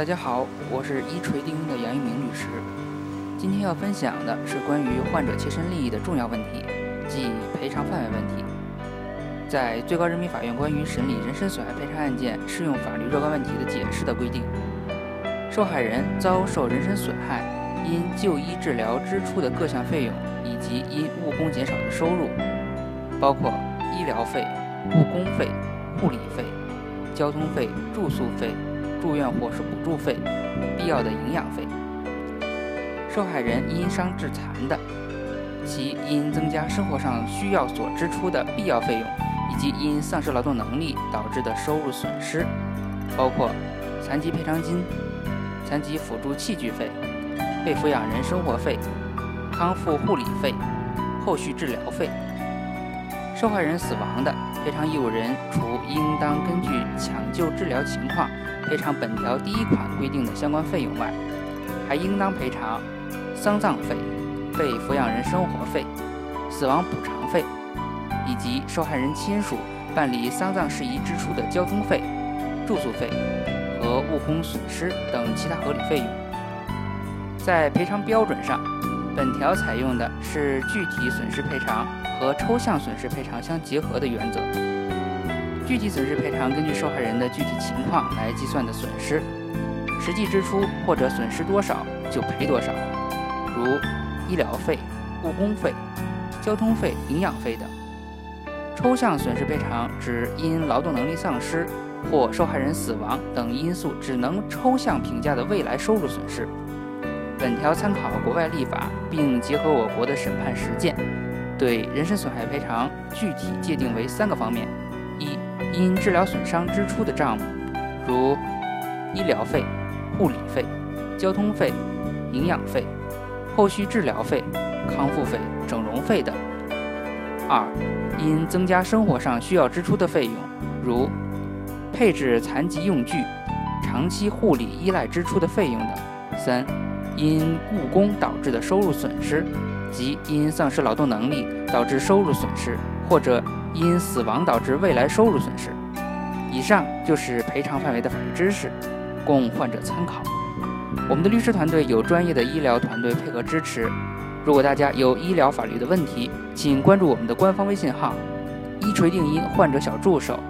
大家好，我是一锤定音的杨一鸣律师。今天要分享的是关于患者切身利益的重要问题，即赔偿范围问题。在最高人民法院关于审理人身损害赔偿案件适用法律若干问题的解释的规定，受害人遭受人身损害，因就医治疗支出的各项费用，以及因误工减少的收入，包括医疗费、误工费、护理费、交通费、住宿费。住院或是补助费、必要的营养费。受害人因伤致残的，其因增加生活上需要所支出的必要费用，以及因丧失劳动能力导致的收入损失，包括残疾赔偿金、残疾辅助器具费、被抚养人生活费、康复护理费、后续治疗费。受害人死亡的，赔偿义务人除应当根据抢救治疗情况。赔偿本条第一款规定的相关费用外，还应当赔偿丧葬费、被抚养人生活费、死亡补偿费，以及受害人亲属办理丧葬事宜支出的交通费、住宿费和误工损失等其他合理费用。在赔偿标准上，本条采用的是具体损失赔偿和抽象损失赔偿相结合的原则。具体损失赔偿根据受害人的具体情况来计算的损失，实际支出或者损失多少就赔多少，如医疗费、误工费、交通费、营养费等。抽象损失赔偿指因劳动能力丧失或受害人死亡等因素只能抽象评价的未来收入损失。本条参考国外立法，并结合我国的审判实践，对人身损害赔偿具体界定为三个方面。一、因治疗损伤支出的账目，如医疗费、护理费、交通费、营养费、后续治疗费、康复费、整容费等；二、因增加生活上需要支出的费用，如配置残疾用具、长期护理依赖支出的费用等；三、因误工导致的收入损失，即因丧失劳动能力导致收入损失，或者。因死亡导致未来收入损失。以上就是赔偿范围的法律知识，供患者参考。我们的律师团队有专业的医疗团队配合支持。如果大家有医疗法律的问题，请关注我们的官方微信号“一锤定音患者小助手”，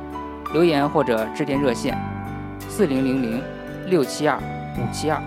留言或者致电热线：四零零零六七二五七二。